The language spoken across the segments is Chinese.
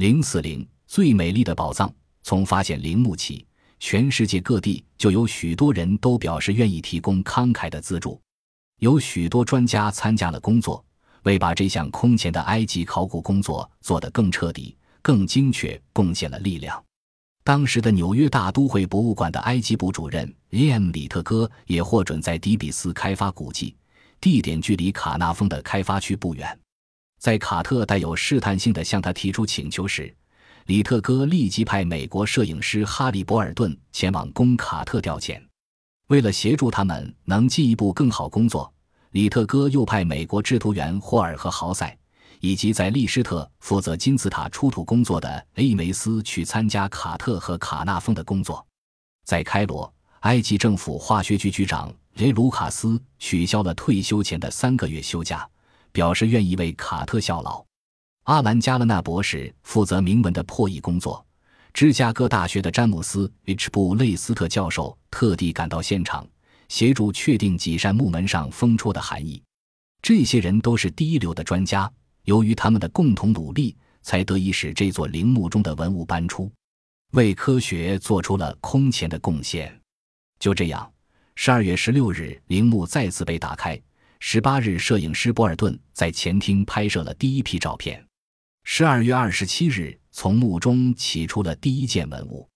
零四零最美丽的宝藏。从发现陵墓起，全世界各地就有许多人都表示愿意提供慷慨的资助，有许多专家参加了工作，为把这项空前的埃及考古工作做得更彻底、更精确贡献了力量。当时的纽约大都会博物馆的埃及部主任 E.M. 里特戈也获准在底比斯开发古迹，地点距离卡纳峰的开发区不远。在卡特带有试探性的向他提出请求时，里特戈立即派美国摄影师哈利·博尔顿前往供卡特调遣。为了协助他们能进一步更好工作，里特戈又派美国制图员霍尔和豪塞。以及在利施特负责金字塔出土工作的伊梅斯去参加卡特和卡纳峰的工作。在开罗，埃及政府化学局局长雷卢卡斯取消了退休前的三个月休假，表示愿意为卡特效劳。阿兰加勒纳博士负责铭文的破译工作。芝加哥大学的詹姆斯 ·H· 布雷斯特教授特地赶到现场，协助确定几扇木门上封戳的含义。这些人都是第一流的专家。由于他们的共同努力，才得以使这座陵墓中的文物搬出，为科学做出了空前的贡献。就这样，十二月十六日，陵墓再次被打开。十八日，摄影师博尔顿在前厅拍摄了第一批照片。十二月二十七日，从墓中起出了第一件文物。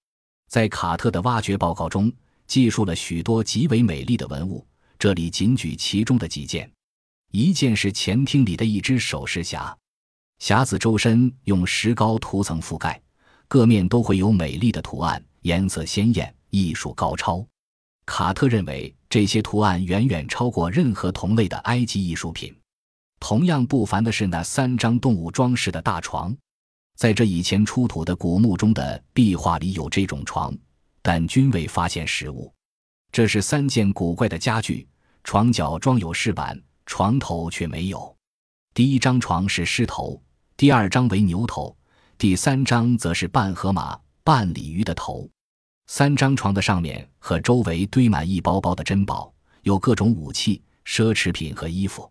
在卡特的挖掘报告中，记述了许多极为美丽的文物，这里仅举其中的几件。一件是前厅里的一只首饰匣，匣子周身用石膏涂层覆盖，各面都会有美丽的图案，颜色鲜艳，艺术高超。卡特认为这些图案远远超过任何同类的埃及艺术品。同样不凡的是那三张动物装饰的大床，在这以前出土的古墓中的壁画里有这种床，但均未发现实物。这是三件古怪的家具，床脚装有饰板。床头却没有。第一张床是狮头，第二张为牛头，第三张则是半河马、半鲤鱼的头。三张床的上面和周围堆满一包包的珍宝，有各种武器、奢侈品和衣服。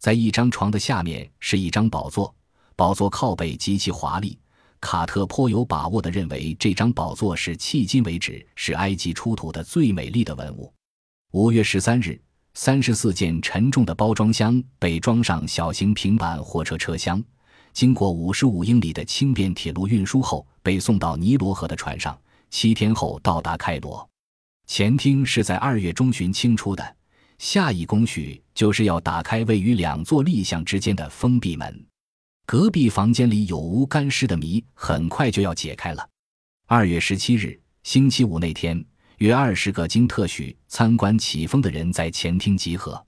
在一张床的下面是一张宝座，宝座靠背极其华丽。卡特颇有把握地认为，这张宝座是迄今为止是埃及出土的最美丽的文物。五月十三日。三十四件沉重的包装箱被装上小型平板货车车厢，经过五十五英里的轻便铁路运输后，被送到尼罗河的船上，七天后到达开罗。前厅是在二月中旬清出的，下一工序就是要打开位于两座立像之间的封闭门。隔壁房间里有无干尸的谜很快就要解开了。二月十七日，星期五那天。约二十个经特许参观启封的人在前厅集合，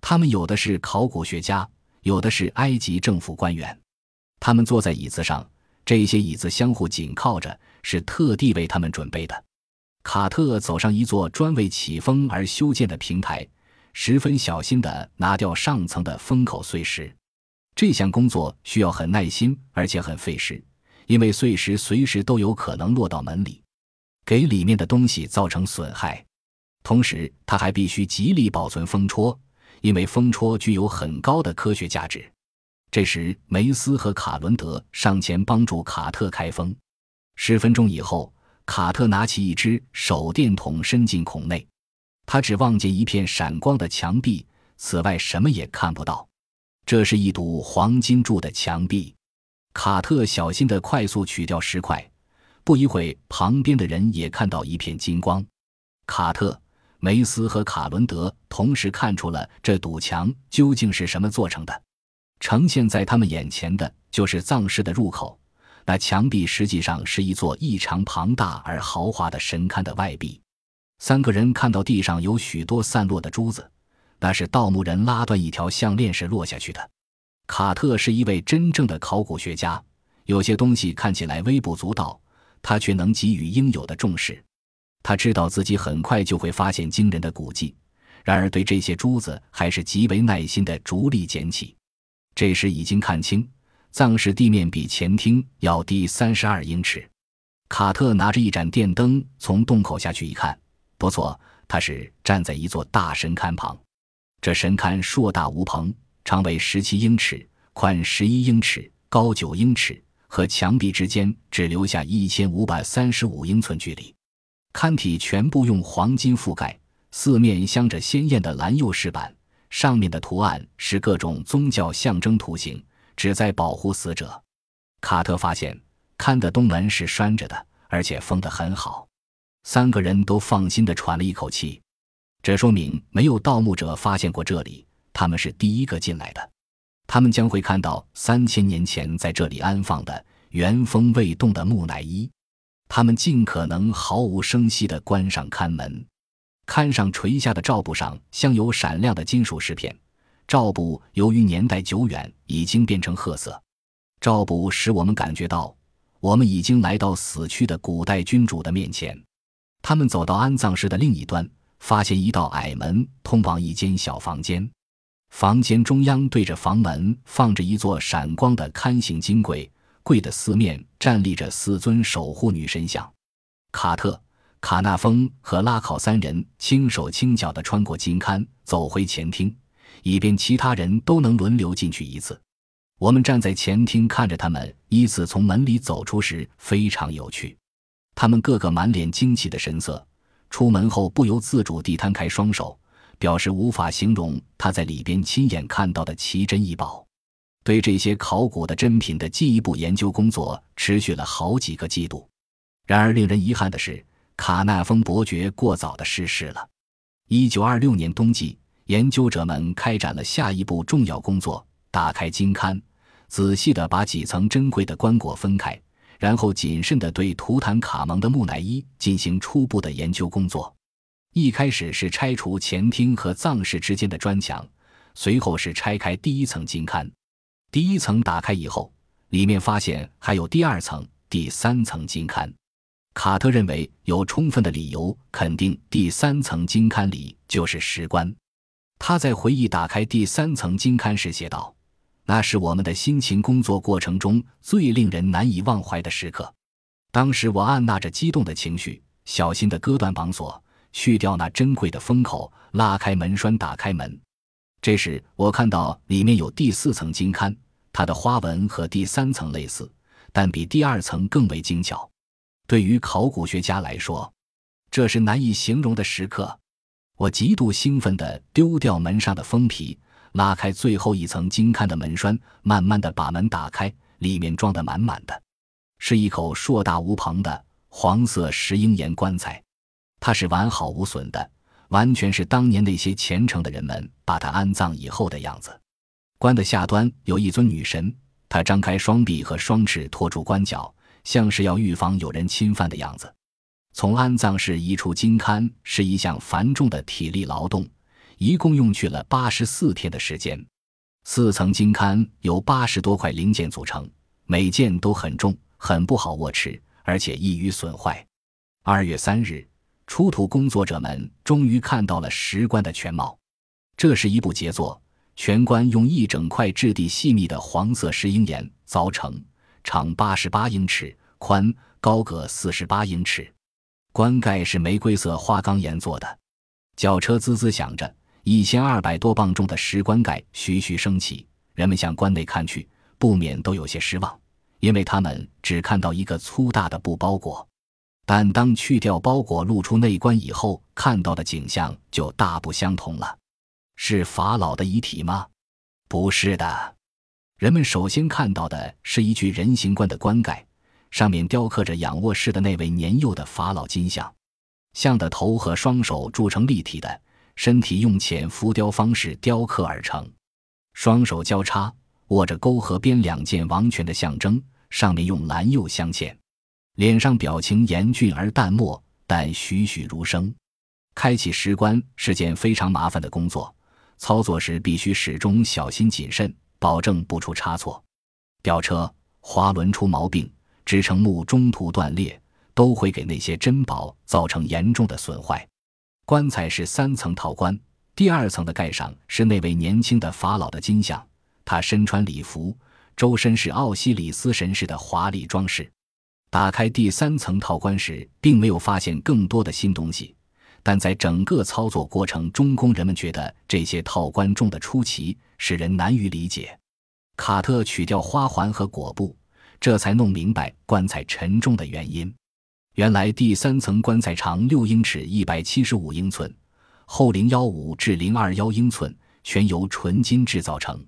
他们有的是考古学家，有的是埃及政府官员。他们坐在椅子上，这些椅子相互紧靠着，是特地为他们准备的。卡特走上一座专为起风而修建的平台，十分小心地拿掉上层的封口碎石。这项工作需要很耐心，而且很费时，因为碎石随时都有可能落到门里。给里面的东西造成损害，同时他还必须极力保存风戳，因为风戳具有很高的科学价值。这时，梅斯和卡伦德上前帮助卡特开封。十分钟以后，卡特拿起一只手电筒伸进孔内，他只望见一片闪光的墙壁，此外什么也看不到。这是一堵黄金铸的墙壁。卡特小心地快速取掉石块。不一会，旁边的人也看到一片金光。卡特、梅斯和卡伦德同时看出了这堵墙究竟是什么做成的。呈现在他们眼前的就是葬室的入口。那墙壁实际上是一座异常庞大而豪华的神龛的外壁。三个人看到地上有许多散落的珠子，那是盗墓人拉断一条项链时落下去的。卡特是一位真正的考古学家，有些东西看起来微不足道。他却能给予应有的重视，他知道自己很快就会发现惊人的古迹，然而对这些珠子还是极为耐心的逐粒捡起。这时已经看清，葬室地面比前厅要低三十二英尺。卡特拿着一盏电灯从洞口下去一看，不错，他是站在一座大神龛旁。这神龛硕大无朋，长为十七英尺，宽十一英尺，高九英尺。和墙壁之间只留下一千五百三十五英寸距离。龛体全部用黄金覆盖，四面镶着鲜艳的蓝釉饰板，上面的图案是各种宗教象征图形，旨在保护死者。卡特发现龛的东门是拴着的，而且封得很好。三个人都放心地喘了一口气，这说明没有盗墓者发现过这里，他们是第一个进来的。他们将会看到三千年前在这里安放的原封未动的木乃伊。他们尽可能毫无声息地关上看门。龛上垂下的罩布上镶有闪亮的金属饰片，罩布由于年代久远已经变成褐色。罩布使我们感觉到，我们已经来到死去的古代君主的面前。他们走到安葬室的另一端，发现一道矮门通往一间小房间。房间中央对着房门放着一座闪光的龛形金柜，柜的四面站立着四尊守护女神像。卡特、卡纳峰和拉考三人轻手轻脚地穿过金龛，走回前厅，以便其他人都能轮流进去一次。我们站在前厅看着他们依次从门里走出时，非常有趣。他们个个满脸惊奇的神色，出门后不由自主地摊开双手。表示无法形容他在里边亲眼看到的奇珍异宝。对这些考古的珍品的进一步研究工作持续了好几个季度。然而，令人遗憾的是，卡纳峰伯爵过早的逝世了。一九二六年冬季，研究者们开展了下一步重要工作：打开金龛，仔细的把几层珍贵的棺椁分开，然后谨慎的对图坦卡蒙的木乃伊进行初步的研究工作。一开始是拆除前厅和葬室之间的砖墙，随后是拆开第一层金龛。第一层打开以后，里面发现还有第二层、第三层金龛。卡特认为有充分的理由肯定第三层金龛里就是石棺。他在回忆打开第三层金龛时写道：“那是我们的辛勤工作过程中最令人难以忘怀的时刻。当时我按捺着激动的情绪，小心地割断绑锁。”去掉那珍贵的封口，拉开门栓，打开门。这时，我看到里面有第四层金龛，它的花纹和第三层类似，但比第二层更为精巧。对于考古学家来说，这是难以形容的时刻。我极度兴奋地丢掉门上的封皮，拉开最后一层金龛的门栓，慢慢地把门打开，里面装得满满的，是一口硕大无朋的黄色石英岩棺材。它是完好无损的，完全是当年那些虔诚的人们把它安葬以后的样子。棺的下端有一尊女神，她张开双臂和双翅托住棺脚，像是要预防有人侵犯的样子。从安葬室移出金龛是一项繁重的体力劳动，一共用去了八十四天的时间。四层金龛由八十多块零件组成，每件都很重，很不好握持，而且易于损坏。二月三日。出土工作者们终于看到了石棺的全貌。这是一部杰作，全棺用一整块质地细密的黄色石英岩凿成，长八十八英尺，宽高各四十八英尺。棺盖是玫瑰色花岗岩做的。轿车滋滋响着，一千二百多磅重的石棺盖徐徐升起。人们向棺内看去，不免都有些失望，因为他们只看到一个粗大的布包裹。但当去掉包裹、露出内棺以后，看到的景象就大不相同了。是法老的遗体吗？不是的。人们首先看到的是一具人形棺的棺盖，上面雕刻着仰卧式的那位年幼的法老金像，像的头和双手铸成立体的，身体用浅浮雕方式雕刻而成，双手交叉握着钩和边两件王权的象征，上面用蓝釉镶嵌。脸上表情严峻而淡漠，但栩栩如生。开启石棺是件非常麻烦的工作，操作时必须始终小心谨慎，保证不出差错。吊车、滑轮出毛病，支撑木中途断裂，都会给那些珍宝造成严重的损坏。棺材是三层套棺，第二层的盖上是那位年轻的法老的金像，他身穿礼服，周身是奥西里斯神士的华丽装饰。打开第三层套棺时，并没有发现更多的新东西，但在整个操作过程中，工人们觉得这些套棺重的出奇，使人难于理解。卡特取掉花环和裹布，这才弄明白棺材沉重的原因。原来第三层棺材长六英尺，一百七十五英寸，厚零幺五至零二幺英寸，全由纯金制造成。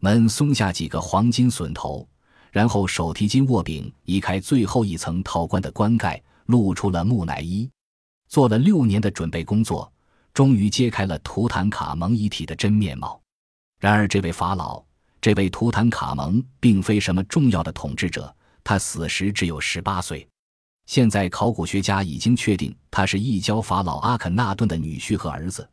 门松下几个黄金榫头，然后手提金握柄移开最后一层套棺的棺盖，露出了木乃伊。做了六年的准备工作，终于揭开了图坦卡蒙遗体的真面貌。然而，这位法老。这位图坦卡蒙并非什么重要的统治者，他死时只有十八岁。现在考古学家已经确定他是异教法老阿肯纳顿的女婿和儿子，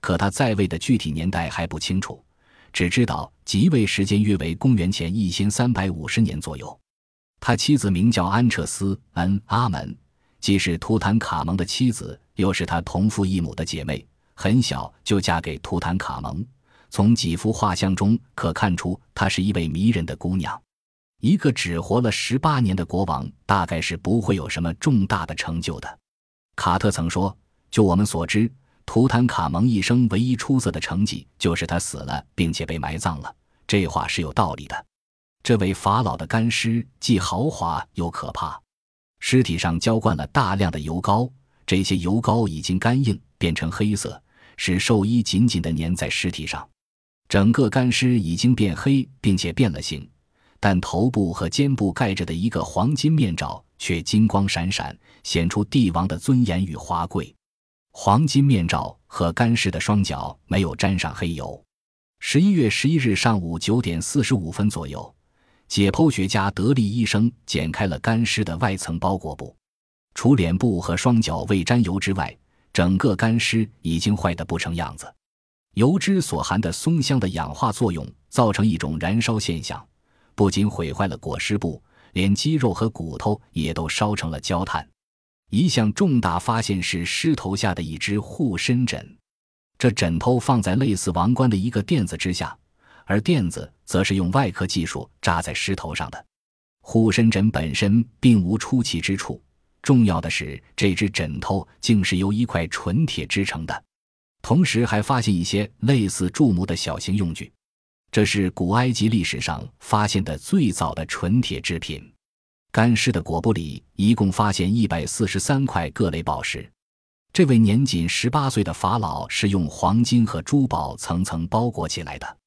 可他在位的具体年代还不清楚，只知道即位时间约为公元前一千三百五十年左右。他妻子名叫安彻斯·恩阿门，既是图坦卡蒙的妻子，又是他同父异母的姐妹，很小就嫁给图坦卡蒙。从几幅画像中可看出，她是一位迷人的姑娘。一个只活了十八年的国王，大概是不会有什么重大的成就的。卡特曾说：“就我们所知，图坦卡蒙一生唯一出色的成绩，就是他死了，并且被埋葬了。”这话是有道理的。这位法老的干尸既豪华又可怕，尸体上浇灌了大量的油膏，这些油膏已经干硬，变成黑色，使寿衣紧紧地粘在尸体上。整个干尸已经变黑，并且变了形，但头部和肩部盖着的一个黄金面罩却金光闪闪，显出帝王的尊严与华贵。黄金面罩和干尸的双脚没有沾上黑油。十一月十一日上午九点四十五分左右，解剖学家德利医生剪开了干尸的外层包裹布，除脸部和双脚未沾油之外，整个干尸已经坏得不成样子。油脂所含的松香的氧化作用造成一种燃烧现象，不仅毁坏了裹尸布，连肌肉和骨头也都烧成了焦炭。一项重大发现是尸头下的一只护身枕，这枕头放在类似王冠的一个垫子之下，而垫子则是用外科技术扎在尸头上的。护身枕本身并无出奇之处，重要的是这只枕头竟是由一块纯铁制成的。同时还发现一些类似柱木的小型用具，这是古埃及历史上发现的最早的纯铁制品。干尸的裹布里一共发现一百四十三块各类宝石。这位年仅十八岁的法老是用黄金和珠宝层层包裹起来的。